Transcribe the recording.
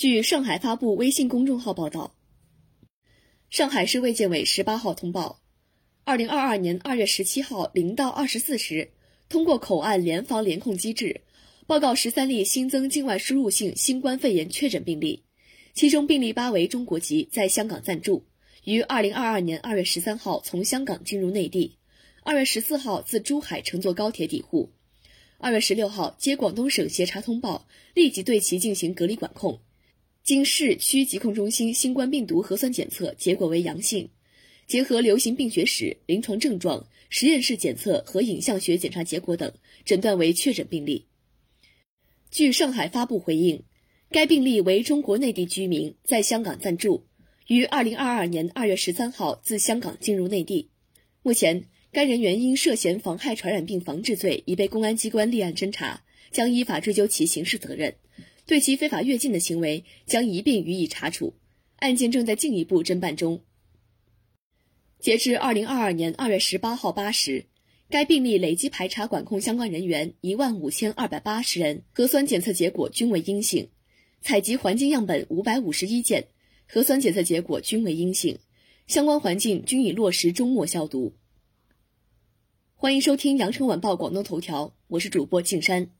据上海发布微信公众号报道，上海市卫健委十八号通报，二零二二年二月十七号零到二十四时，通过口岸联防联控机制，报告十三例新增境外输入性新冠肺炎确诊病例，其中病例八为中国籍，在香港暂住，于二零二二年二月十三号从香港进入内地，二月十四号自珠海乘坐高铁抵沪，二月十六号接广东省协查通报，立即对其进行隔离管控。经市区疾控中心新冠病毒核酸检测结果为阳性，结合流行病学史、临床症状、实验室检测和影像学检查结果等，诊断为确诊病例。据上海发布回应，该病例为中国内地居民，在香港暂住，于二零二二年二月十三号自香港进入内地。目前，该人员因涉嫌妨害传染病防治罪已被公安机关立案侦查，将依法追究其刑事责任。对其非法越境的行为将一并予以查处，案件正在进一步侦办中。截至二零二二年二月十八号八时，该病例累计排查管控相关人员一万五千二百八十人，核酸检测结果均为阴性；采集环境样本五百五十一件，核酸检测结果均为阴性，相关环境均已落实终末消毒。欢迎收听羊城晚报广东头条，我是主播静山。